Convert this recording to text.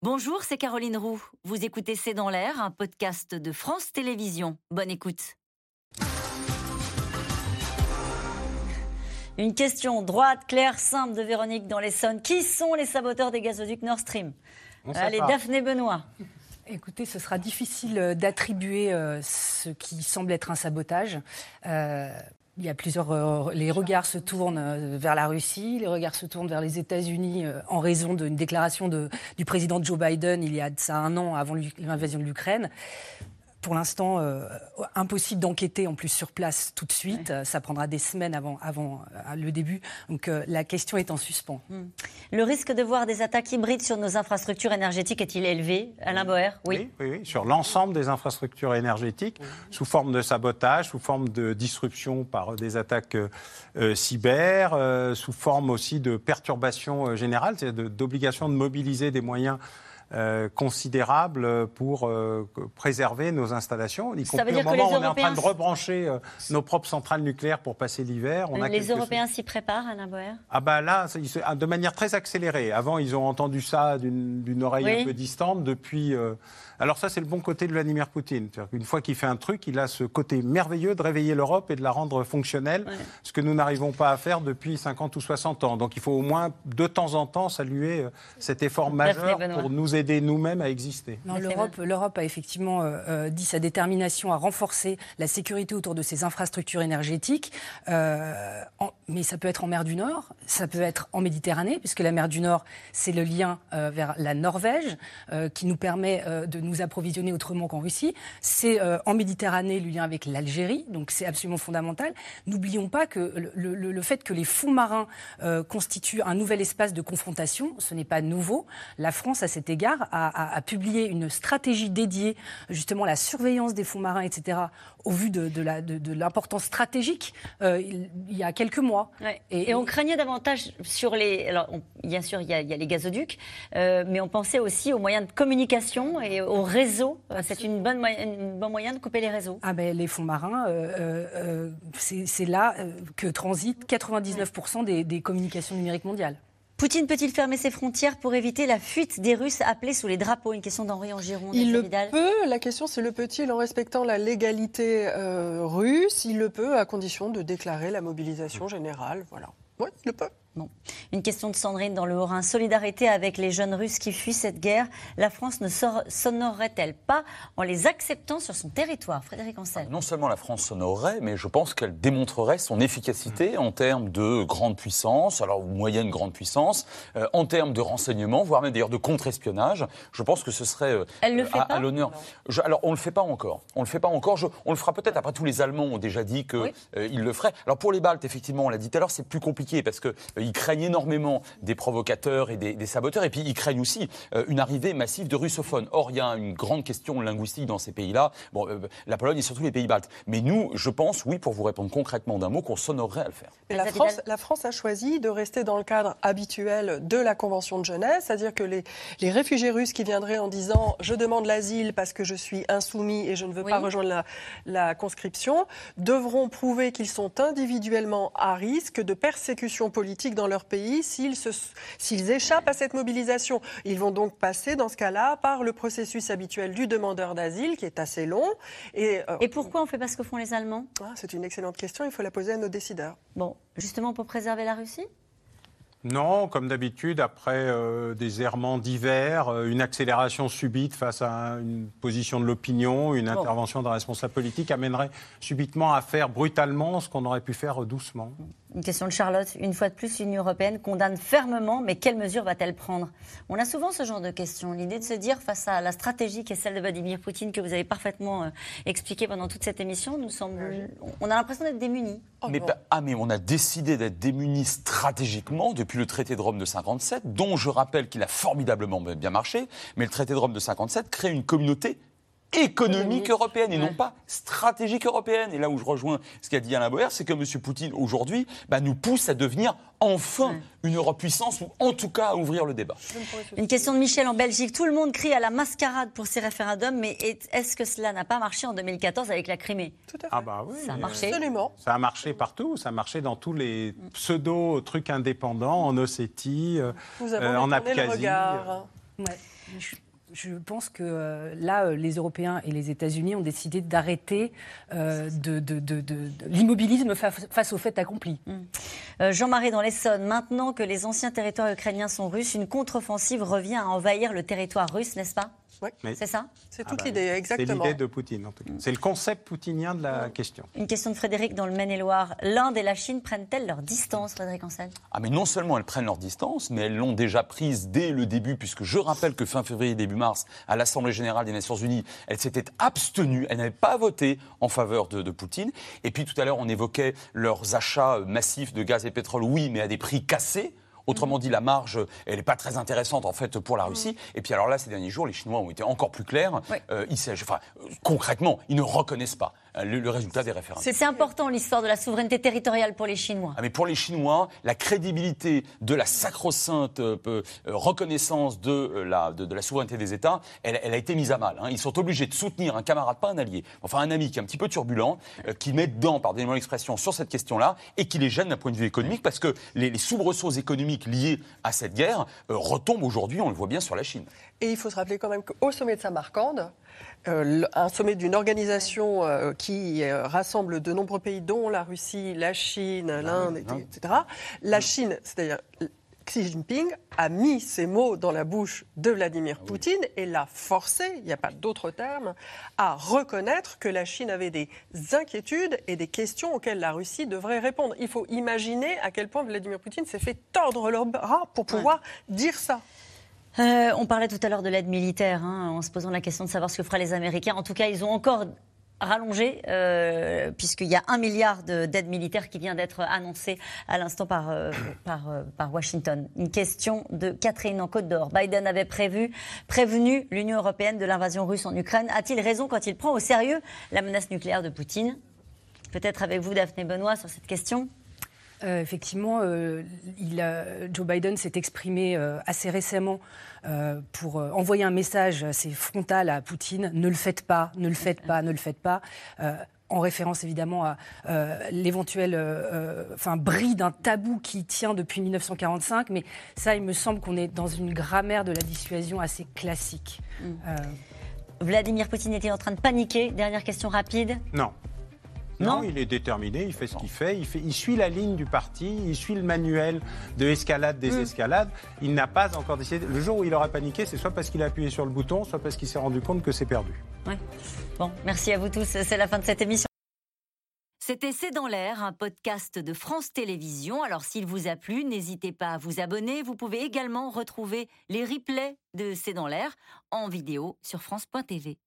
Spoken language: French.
Bonjour, c'est Caroline Roux. Vous écoutez C'est dans l'air, un podcast de France Télévisions. Bonne écoute. Une question droite, claire, simple de Véronique dans l'Essonne. Qui sont les saboteurs des gazoducs Nord Stream Allez, Daphné Benoît. Écoutez, ce sera difficile euh, d'attribuer euh, ce qui semble être un sabotage. Euh, il y a plusieurs. les regards se tournent vers la Russie, les regards se tournent vers les États-Unis en raison d'une déclaration du président Joe Biden il y a un an avant l'invasion de l'Ukraine pour l'instant, euh, impossible d'enquêter en plus sur place tout de suite. Ça prendra des semaines avant, avant euh, le début. Donc euh, la question est en suspens. Hmm. Le risque de voir des attaques hybrides sur nos infrastructures énergétiques est-il élevé Alain Boer? Oui. Oui, oui, sur l'ensemble des infrastructures énergétiques, sous forme de sabotage, sous forme de disruption par des attaques cyber, sous forme aussi de perturbation générale, c'est-à-dire d'obligation de mobiliser des moyens euh, considérable pour euh, préserver nos installations, y compris au moment où on est en train de rebrancher euh, nos propres centrales nucléaires pour passer l'hiver. Les Européens s'y préparent, Alain Boer? Ah bah là, de manière très accélérée. Avant, ils ont entendu ça d'une oreille un peu distante. Depuis, alors ça, c'est le bon côté de Vladimir Poutine. Une fois qu'il fait un truc, il a ce côté merveilleux de réveiller l'Europe et de la rendre fonctionnelle, ce que nous n'arrivons pas à faire depuis 50 ou 60 ans. Donc il faut au moins de temps en temps saluer cet effort majeur pour nous aider nous-mêmes à exister. L'Europe a effectivement euh, euh, dit sa détermination à renforcer la sécurité autour de ses infrastructures énergétiques. Euh, mais ça peut être en mer du Nord, ça peut être en Méditerranée, puisque la mer du Nord, c'est le lien vers la Norvège qui nous permet de nous approvisionner autrement qu'en Russie. C'est en Méditerranée le lien avec l'Algérie, donc c'est absolument fondamental. N'oublions pas que le, fait que les fonds marins constituent un nouvel espace de confrontation, ce n'est pas nouveau. La France, à cet égard, a, publié une stratégie dédiée justement à la surveillance des fonds marins, etc., au vu de, de l'importance stratégique euh, il, y a quelques mois. Et, on craignait davantage sur les... Alors, bien sûr, il y, a, les gazoducs, euh, mais on pensait aussi aux moyens de communication et aux réseaux. Euh, c'est une bonne, une moyen de couper les réseaux. Ah ben, les fonds marins, c'est là que transitent 99% des, des communications numériques mondiales. Poutine peut-il fermer ses frontières pour éviter la fuite des Russes appelés sous les drapeaux? Une question d'Henri en Gironde. Il le peut. La question, c'est le peut-il en respectant la légalité euh, russe? Il le peut à condition de déclarer la mobilisation générale. Voilà. Oui, il le peut. Une question de Sandrine dans le Haut-Rhin. Solidarité avec les jeunes Russes qui fuient cette guerre. La France ne s'honorerait-elle pas en les acceptant sur son territoire? Frédéric Ancel. Non seulement la France s'honorerait, mais je pense qu'elle démontrerait son efficacité en termes de grande puissance, alors moyenne grande puissance, euh, en termes de renseignement, voire même d'ailleurs de contre-espionnage. Je pense que ce serait euh, à, l'honneur. Alors on ne le fait pas encore. On le fait pas encore. on le fera peut-être. Après, tous les Allemands ont déjà dit qu'ils euh, le feraient. Alors pour les Baltes, effectivement, on l'a dit tout à l'heure, c'est plus compliqué parce que ils craignent énormément des provocateurs et des, saboteurs, et puis ils craignent aussi euh, une arrivée massive de russophones. Or, il y a une grande question linguistique dans ces pays-là, bon, euh, la Pologne et surtout les pays baltes. Mais nous, je pense, oui, pour vous répondre concrètement d'un mot, qu'on s'honorerait à le faire. la, France, la France a choisi de rester dans le cadre habituel de la Convention de Genève, c'est-à-dire que les, les, réfugiés russes qui viendraient en disant je demande l'asile parce que je suis insoumis et je ne veux pas rejoindre la, la conscription, devront prouver qu'ils sont individuellement à risque de persécution politique dans leur pays s'ils échappent à cette mobilisation. Ils vont donc passer, dans ce cas-là, par le processus habituel du demandeur d'asile, qui est assez long. Et, euh, et pourquoi on fait pas ce que font les Allemands? Ah, C'est une excellente question, il faut la poser à nos décideurs. Bon, justement pour préserver la Russie? Non, comme d'habitude, après euh, des errements divers, euh, une accélération subite face à une position de l'opinion, une intervention d'un responsable politique amènerait subitement à faire brutalement ce qu'on aurait pu faire doucement. Une question de Charlotte. Une fois de plus, l'Union européenne condamne fermement, mais quelles mesures va-t-elle prendre? On a souvent ce genre de questions. L'idée de se dire, face à la stratégie qui est celle de Vladimir Poutine, que vous avez parfaitement euh, expliqué pendant toute cette émission, nous semble, on a l'impression d'être démunis. Oh, mais, ah, mais on a décidé d'être démunis stratégiquement depuis le traité de Rome de 57, dont je rappelle qu'il a formidablement bien marché, mais le traité de Rome de 57 crée une communauté économique européenne et non pas stratégique européenne. Et là où je rejoins ce qu'a dit Alain Boer, c'est que M. Poutine, aujourd'hui, bah, nous pousse à devenir enfin une Europe puissance, ou en tout cas à ouvrir le débat. Une question de Michel en Belgique. Tout le monde crie à la mascarade pour ces référendums, mais est-ce que cela n'a pas marché en 2014 avec la Crimée? Tout à fait. Ah bah oui, ça a marché. Absolument. Ça a marché partout. Ça a marché dans tous les pseudo-trucs indépendants, en Ossétie, euh, en Abkhazie. Je pense que euh, là, euh, les Européens et les États-Unis ont décidé d'arrêter euh, l'immobilisme face, au fait accompli. Mmh. Jean-Marie dans l'Essonne, maintenant que les anciens territoires ukrainiens sont russes, une contre-offensive revient à envahir le territoire russe, n'est-ce pas? Oui. C'est ça C'est toute ah bah l'idée, exactement. C'est l'idée de Poutine, en tout cas. C'est le concept poutinien de la question. Une question de Frédéric dans le Maine-et-Loire. L'Inde et la Chine prennent-elles leur distance, Frédéric Ansel? Ah, mais non seulement elles prennent leur distance, mais elles l'ont déjà prise dès le début, puisque je rappelle que fin février, début mars, à l'Assemblée générale des Nations Unies, elles s'étaient abstenues, elles n'avaient pas voté en faveur de, de Poutine. Et puis tout à l'heure, on évoquait leurs achats massifs de gaz et pétrole, oui, mais à des prix cassés. Autrement dit, la marge, elle n'est pas très intéressante en fait pour la mm. Russie. Et puis alors là, ces derniers jours, les Chinois ont été encore plus clairs. Euh, ils, enfin, concrètement, ils ne reconnaissent pas euh, le, résultat des référendums. C'est important l'histoire de la souveraineté territoriale pour les Chinois. Ah, mais pour les Chinois, la crédibilité de la sacro-sainte euh, euh, reconnaissance de la, de, la souveraineté des États, elle, elle, a été mise à mal. Hein. Ils sont obligés de soutenir un camarade, pas un allié, enfin un ami qui est un petit peu turbulent, qui met dedans, pardonnez-moi l'expression, sur cette question-là, et qui les gêne d'un point de vue économique, parce que les, les soubresauts économiques liés à cette guerre retombent aujourd'hui, on le voit bien, sur la Chine. Et il faut se rappeler quand même qu'au sommet de Samarcande, euh, un sommet d'une organisation euh, qui euh, rassemble de nombreux pays, dont la Russie, la Chine, ah l'Inde, etc. La Chine, c'est-à-dire Xi Jinping, a mis ces mots dans la bouche de Vladimir ah Poutine et l'a forcé, il n'y a pas d'autre terme, à reconnaître que la Chine avait des inquiétudes et des questions auxquelles la Russie devrait répondre. Il faut imaginer à quel point Vladimir Poutine s'est fait tordre le bras pour pouvoir dire ça. Euh, on parlait tout à l'heure de l'aide militaire, hein, en se posant la question de savoir ce que feraient les Américains. En tout cas, ils ont encore rallongé, euh, puisqu'il y a un milliard d'aide militaire qui vient d'être annoncé à l'instant par, euh, par, Washington. Une question de Catherine en Côte d'Or. Biden avait prévu, prévenu l'Union européenne de l'invasion russe en Ukraine. A-t-il raison quand il prend au sérieux la menace nucléaire de Poutine? Peut-être avec vous, Daphné Benoît, sur cette question? Euh, effectivement, euh, Joe Biden s'est exprimé euh, assez récemment pour envoyer un message assez frontal à Poutine ne le faites pas, ne le faites pas, ne le faites pas. en référence évidemment à l'éventuel enfin, bris d'un tabou qui tient depuis 1945, mais ça, il me semble qu'on est dans une grammaire de la dissuasion assez classique. Mm. Vladimir Poutine était en train de paniquer? Dernière question rapide. Non. Non, il est déterminé, il fait ce qu'il fait. Il, fait. il suit la ligne du parti, il suit le manuel de escalade des mm. escalades. Il n'a pas encore décidé. Le jour où il aura paniqué, c'est soit parce qu'il a appuyé sur le bouton, soit parce qu'il s'est rendu compte que c'est perdu. Bon, merci à vous tous. C'est la fin de cette émission. C'était C'est dans l'air, un podcast de France Télévisions. Alors s'il vous a plu, n'hésitez pas à vous abonner. Vous pouvez également retrouver les replays de C'est dans l'air en vidéo sur France.tv.